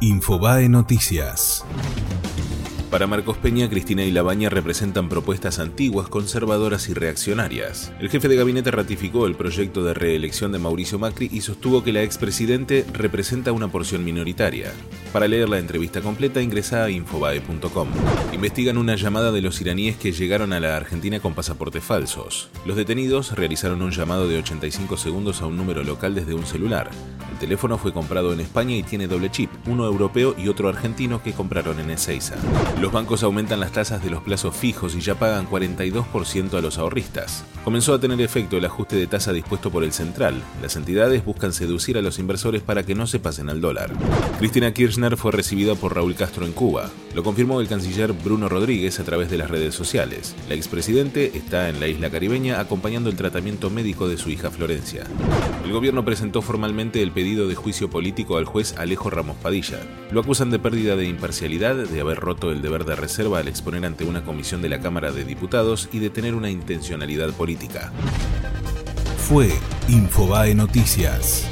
Infobae Noticias. Para Marcos Peña, Cristina y Labaña representan propuestas antiguas, conservadoras y reaccionarias. El jefe de gabinete ratificó el proyecto de reelección de Mauricio Macri y sostuvo que la expresidente representa una porción minoritaria. Para leer la entrevista completa ingresa a infobae.com. Investigan una llamada de los iraníes que llegaron a la Argentina con pasaportes falsos. Los detenidos realizaron un llamado de 85 segundos a un número local desde un celular. El teléfono fue comprado en España y tiene doble chip, uno europeo y otro argentino que compraron en Ezeiza. Los bancos aumentan las tasas de los plazos fijos y ya pagan 42% a los ahorristas. Comenzó a tener efecto el ajuste de tasa dispuesto por el central. Las entidades buscan seducir a los inversores para que no se pasen al dólar. Cristina Kirchner fue recibida por Raúl Castro en Cuba. Lo confirmó el canciller Bruno Rodríguez a través de las redes sociales. La expresidente está en la isla caribeña acompañando el tratamiento médico de su hija Florencia. El gobierno presentó formalmente el pedido de juicio político al juez Alejo Ramos Padilla. Lo acusan de pérdida de imparcialidad, de haber roto el deber de reserva al exponer ante una comisión de la Cámara de Diputados y de tener una intencionalidad política. Fue Infobae Noticias.